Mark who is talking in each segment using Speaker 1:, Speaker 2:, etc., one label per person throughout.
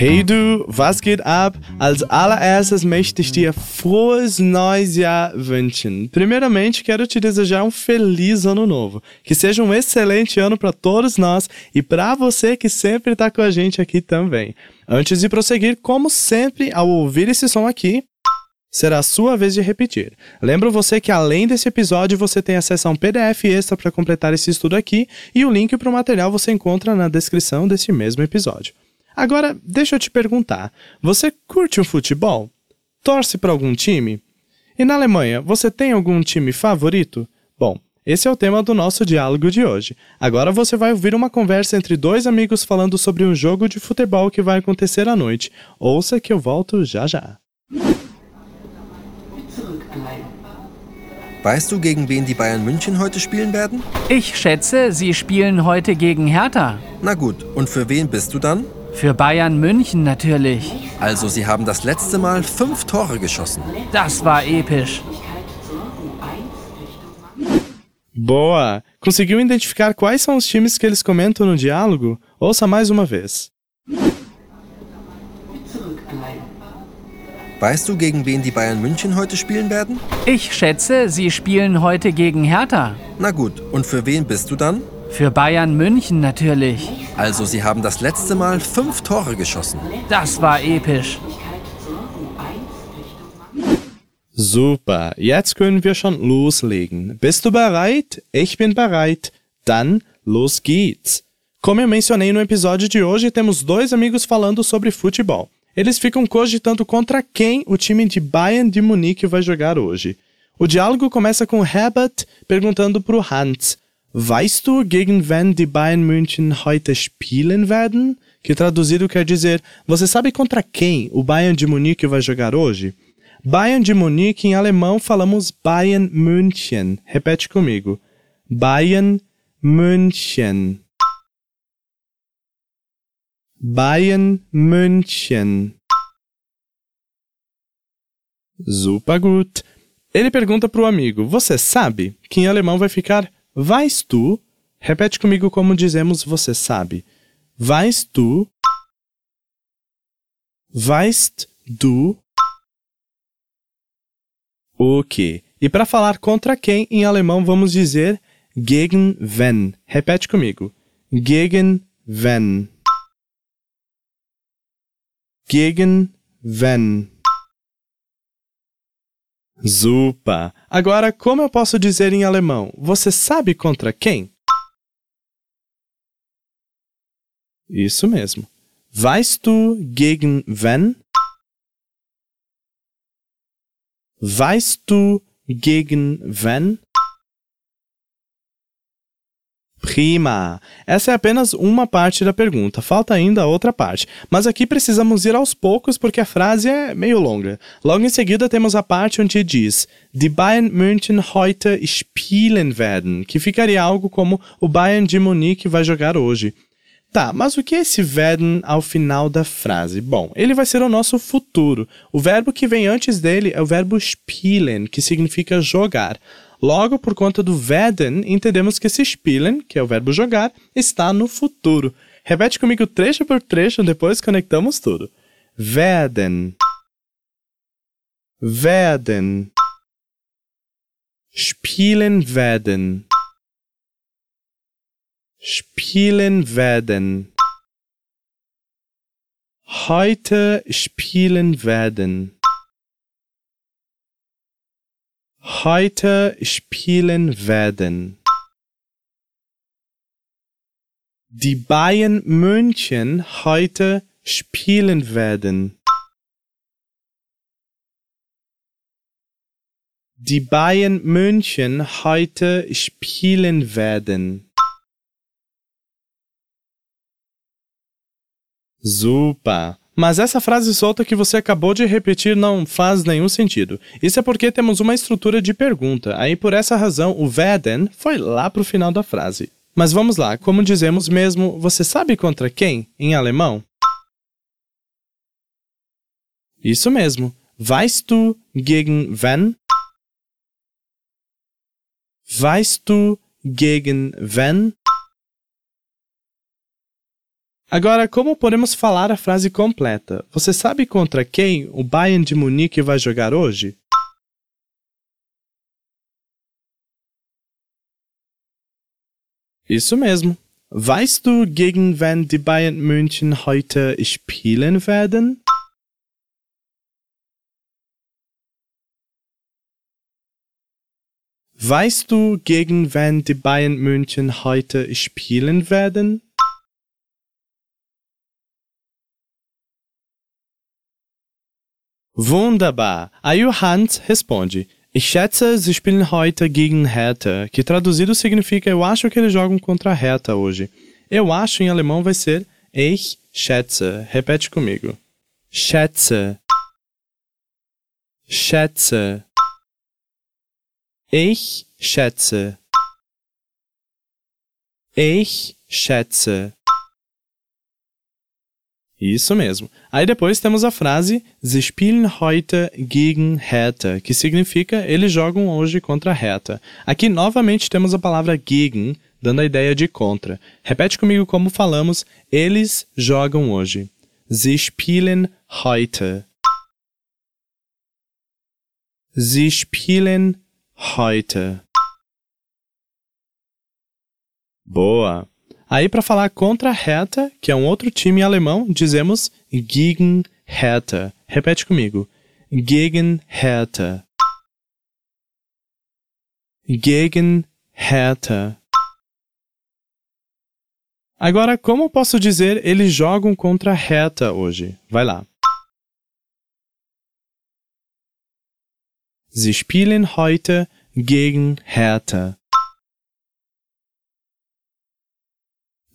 Speaker 1: Hey du, was geht ab? Als allererstes möchte ich dir frohes neues Jahr wünschen. Primeiramente, quero te desejar um feliz ano novo. Que seja um excelente ano para todos nós e para você que sempre está com a gente aqui também. Antes de prosseguir, como sempre, ao ouvir esse som aqui, será a sua vez de repetir. Lembro você que além desse episódio você tem acesso a um PDF extra para completar esse estudo aqui e o link para o material você encontra na descrição desse mesmo episódio. Agora, deixa eu te perguntar: você curte o futebol? Torce para algum time? E na Alemanha, você tem algum time favorito? Bom, esse é o tema do nosso diálogo de hoje. Agora você vai ouvir uma conversa entre dois amigos falando sobre um jogo de futebol que vai acontecer à noite. Ouça que eu volto já já.
Speaker 2: Weißt du, gegen wen die Bayern München heute spielen werden?
Speaker 3: Ich schätze, Sie spielen heute gegen Hertha.
Speaker 2: Na gut, und für wen bist du dann?
Speaker 3: Für Bayern München natürlich.
Speaker 2: Also, sie haben das letzte Mal fünf Tore geschossen.
Speaker 3: Das war episch.
Speaker 1: Boa! Conseguiu identificar quais são os times que eles comentam no diálogo? Ouça mais uma vez.
Speaker 2: Weißt du, gegen wen die Bayern München heute spielen werden?
Speaker 3: Ich schätze, Sie spielen heute gegen Hertha.
Speaker 2: Na gut, und für wen bist du dann?
Speaker 3: Für Bayern München natürlich.
Speaker 2: Also, sie haben das letzte Mal fünf Tore geschossen.
Speaker 3: Das war episch.
Speaker 1: Super, jetzt können wir schon loslegen. Bist du bereit? Ich bin bereit. Dann los geht's. Como eu mencionei no episódio de hoje, temos dois amigos falando sobre futebol. Eles ficam cogitando contra quem o time de Bayern de Munique vai jogar hoje. O diálogo começa com Herbert perguntando para o Hans: Weißt du, gegen wen die Bayern München heute spielen werden? Que traduzido quer dizer: Você sabe contra quem o Bayern de Munique vai jogar hoje? Bayern de Munique em alemão falamos Bayern München. Repete comigo. Bayern München. Bayern München. Super gut. Ele pergunta para o amigo: Você sabe? Que em alemão vai ficar Weißt du? Repete comigo como dizemos você sabe. Weißt du? Weißt du? Ok. E para falar contra quem em alemão vamos dizer gegen wen. Repete comigo. Gegen wen. Gegen wen. Super! Agora, como eu posso dizer em alemão? Você sabe contra quem? Isso mesmo. Weißt du gegen wen? Weißt du gegen wen? Prima! Essa é apenas uma parte da pergunta, falta ainda a outra parte. Mas aqui precisamos ir aos poucos porque a frase é meio longa. Logo em seguida temos a parte onde diz Die Bayern München heute spielen werden, que ficaria algo como o Bayern de Munique vai jogar hoje. Tá, mas o que é esse werden ao final da frase? Bom, ele vai ser o nosso futuro. O verbo que vem antes dele é o verbo spielen, que significa jogar. Logo, por conta do werden, entendemos que esse spielen, que é o verbo jogar, está no futuro. Repete comigo trecho por trecho, depois conectamos tudo. Werden. Werden. Spielen werden. Spielen werden. Heute spielen werden. Heute spielen werden. Die Bayern München heute spielen werden. Die Bayern München heute spielen werden. Super! Mas essa frase solta que você acabou de repetir não faz nenhum sentido. Isso é porque temos uma estrutura de pergunta, aí por essa razão o werden foi lá pro final da frase. Mas vamos lá, como dizemos mesmo, você sabe contra quem em alemão? Isso mesmo. Weißt du gegen wen? Weißt du gegen wen? Agora, como podemos falar a frase completa? Você sabe contra quem o Bayern de Munique vai jogar hoje? Isso mesmo. Weißt du, gegen wen die Bayern München heute spielen werden? Weißt du, gegen wen die Bayern München heute spielen werden? Wunderbar! Aí o Hans responde: Ich schätze, sie spielen heute gegen Hertha, que traduzido significa eu acho que eles jogam contra a Hertha hoje. Eu acho em alemão vai ser Ich schätze. Repete comigo. Schätze. Schätze. Ich schätze. Ich schätze. Isso mesmo. Aí depois temos a frase Sie spielen heute gegen Hertha, que significa eles jogam hoje contra Hertha. Aqui novamente temos a palavra gegen, dando a ideia de contra. Repete comigo como falamos, eles jogam hoje. Sie spielen heute. Sie spielen heute. Boa! Aí, para falar contra Hertha, que é um outro time alemão, dizemos gegen Hertha. Repete comigo. Gegen Hertha. Gegen Hertha. Agora, como posso dizer eles jogam contra Hertha hoje? Vai lá. Sie spielen heute gegen Hertha.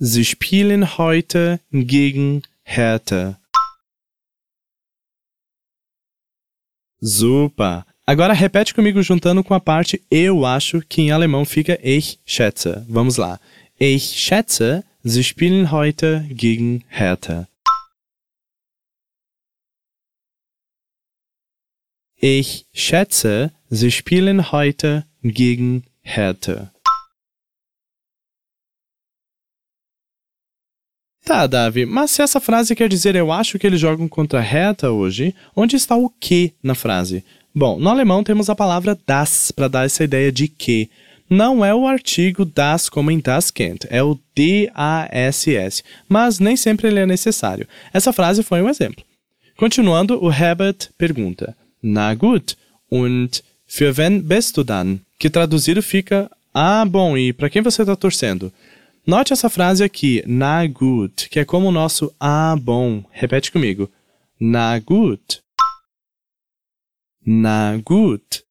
Speaker 1: Sie spielen heute gegen Hertha. Super! Agora repete comigo juntando com a parte eu acho, que em alemão fica ich schätze. Vamos lá. Ich schätze, sie spielen heute gegen Hertha. Ich schätze, sie spielen heute gegen Hertha. Tá, Davi, mas se essa frase quer dizer eu acho que eles jogam contra a Hertha hoje, onde está o que na frase? Bom, no alemão temos a palavra das para dar essa ideia de que. Não é o artigo das como em das Kennt, é o D-A-S-S, mas nem sempre ele é necessário. Essa frase foi um exemplo. Continuando, o Herbert pergunta: Na gut, und für wen bist du dann? Que traduzido fica: Ah, bom, e para quem você está torcendo? Note essa frase aqui, na gut, que é como o nosso ah, bom. Repete comigo. Na gut. Na gut.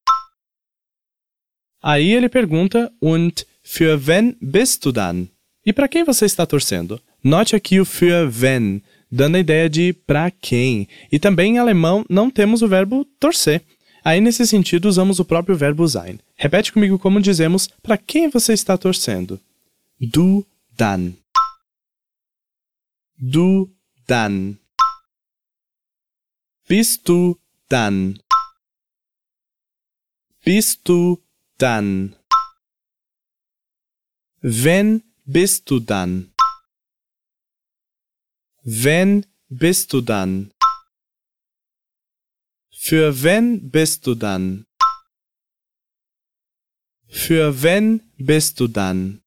Speaker 1: Aí ele pergunta, und für wen bist du dann? E para quem você está torcendo? Note aqui o für wen, dando a ideia de para quem. E também em alemão não temos o verbo torcer. Aí nesse sentido usamos o próprio verbo sein. Repete comigo como dizemos para quem você está torcendo. Du dann. Du dann. Bist du dann. Bist du dann. Wenn bist du dann. Wenn bist du dann. Für wen bist du dann? Für wen bist du dann?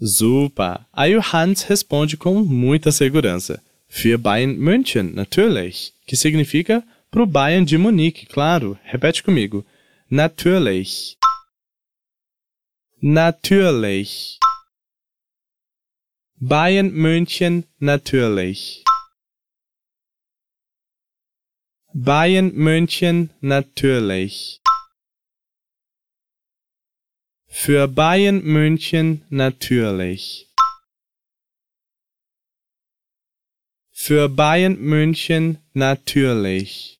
Speaker 1: Super! Aí o Hans responde com muita segurança. Für Bayern München, natürlich. Que significa pro Bayern de Munique, claro. Repete comigo. Natürlich. Natürlich. Bayern München, natürlich. Bayern München, natürlich. Für Bayern München natürlich. Für Bayern München natürlich.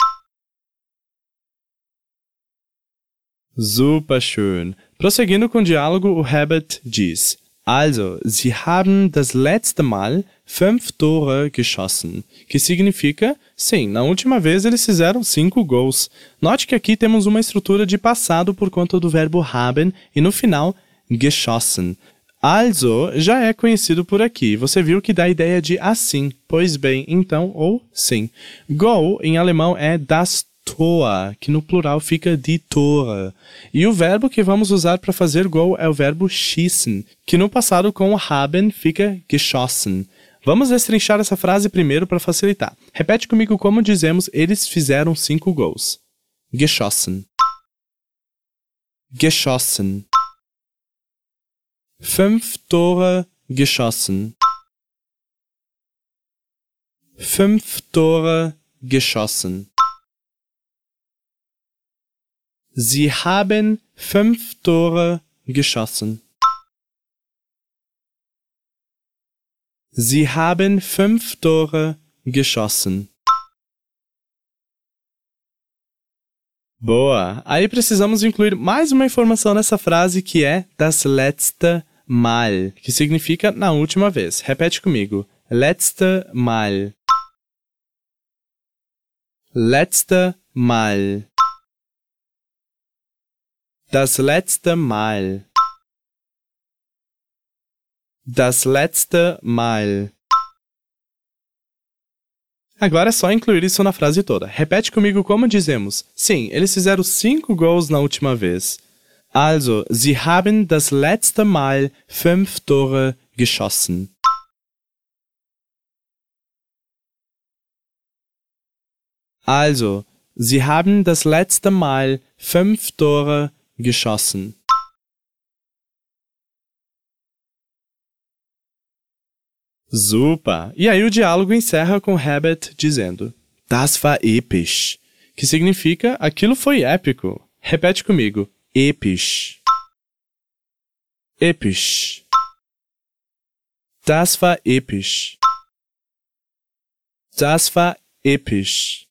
Speaker 1: Super schön. Prosseguindo com o diálogo, o Herbert diz: Also, Sie haben das letzte Mal fünf Tore geschossen, que significa, sim, na última vez eles fizeram cinco gols. Note que aqui temos uma estrutura de passado por conta do verbo haben e no final, geschossen. Also já é conhecido por aqui. Você viu que dá a ideia de assim, pois bem, então ou sim. Go em alemão é das Tor, que no plural fica die Tore. E o verbo que vamos usar para fazer gol é o verbo schießen, que no passado com haben fica geschossen. Vamos destrinchar essa frase primeiro para facilitar. Repete comigo como dizemos eles fizeram cinco gols. Geschossen. Geschossen. Fünf Tore geschossen. Fünf Tore geschossen. Sie haben fünf Tore geschossen. Sie haben fünf Tore geschossen. Boa! Aí precisamos incluir mais uma informação nessa frase que é das letzte Mal, que significa na última vez. Repete comigo. Letzte Mal. Letzte Mal. Das letzte Mal. Das letzte Mal. Agora é só incluir isso na frase toda. Repete comigo como dizemos. Sim, eles fizeram cinco gols na última vez. Also, sie haben das letzte Mal fünf Tore geschossen. Also, sie haben das letzte Mal fünf Tore geschossen. Super! E aí o diálogo encerra com Herbert dizendo: Das war episch, que significa aquilo foi épico. Repete comigo: episch. Episch. Das war episch. Das war episch.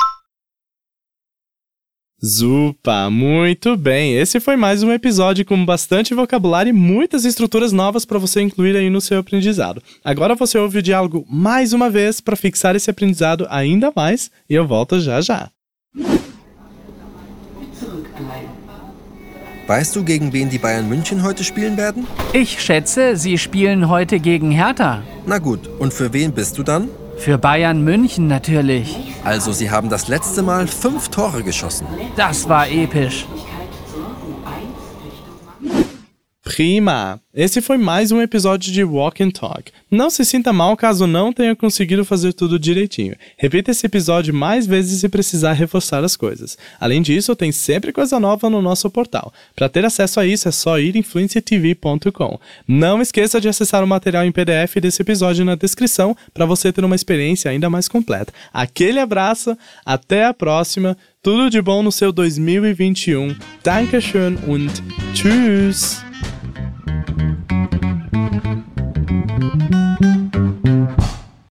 Speaker 1: Super, muito bem. Esse foi mais um episódio com bastante vocabulário e muitas estruturas novas para você incluir aí no seu aprendizado. Agora você ouve o diálogo mais uma vez para fixar esse aprendizado ainda mais e eu volto já já.
Speaker 2: Weißt du, gegen wen die Bayern München heute spielen werden?
Speaker 3: Ich schätze, sie spielen heute gegen Hertha.
Speaker 2: Na gut, und für wen bist du dann?
Speaker 3: Für Bayern München natürlich.
Speaker 2: Also, sie haben das letzte Mal fünf Tore geschossen.
Speaker 3: Das war episch.
Speaker 1: Prima! Esse foi mais um episódio de Walk and Talk. Não se sinta mal caso não tenha conseguido fazer tudo direitinho. Repita esse episódio mais vezes se precisar reforçar as coisas. Além disso, tem sempre coisa nova no nosso portal. Para ter acesso a isso é só ir em fluenciatv.com. Não esqueça de acessar o material em PDF desse episódio na descrição para você ter uma experiência ainda mais completa. Aquele abraço, até a próxima. Tudo de bom no seu 2021. Dankeschön und tschüss! Thank you.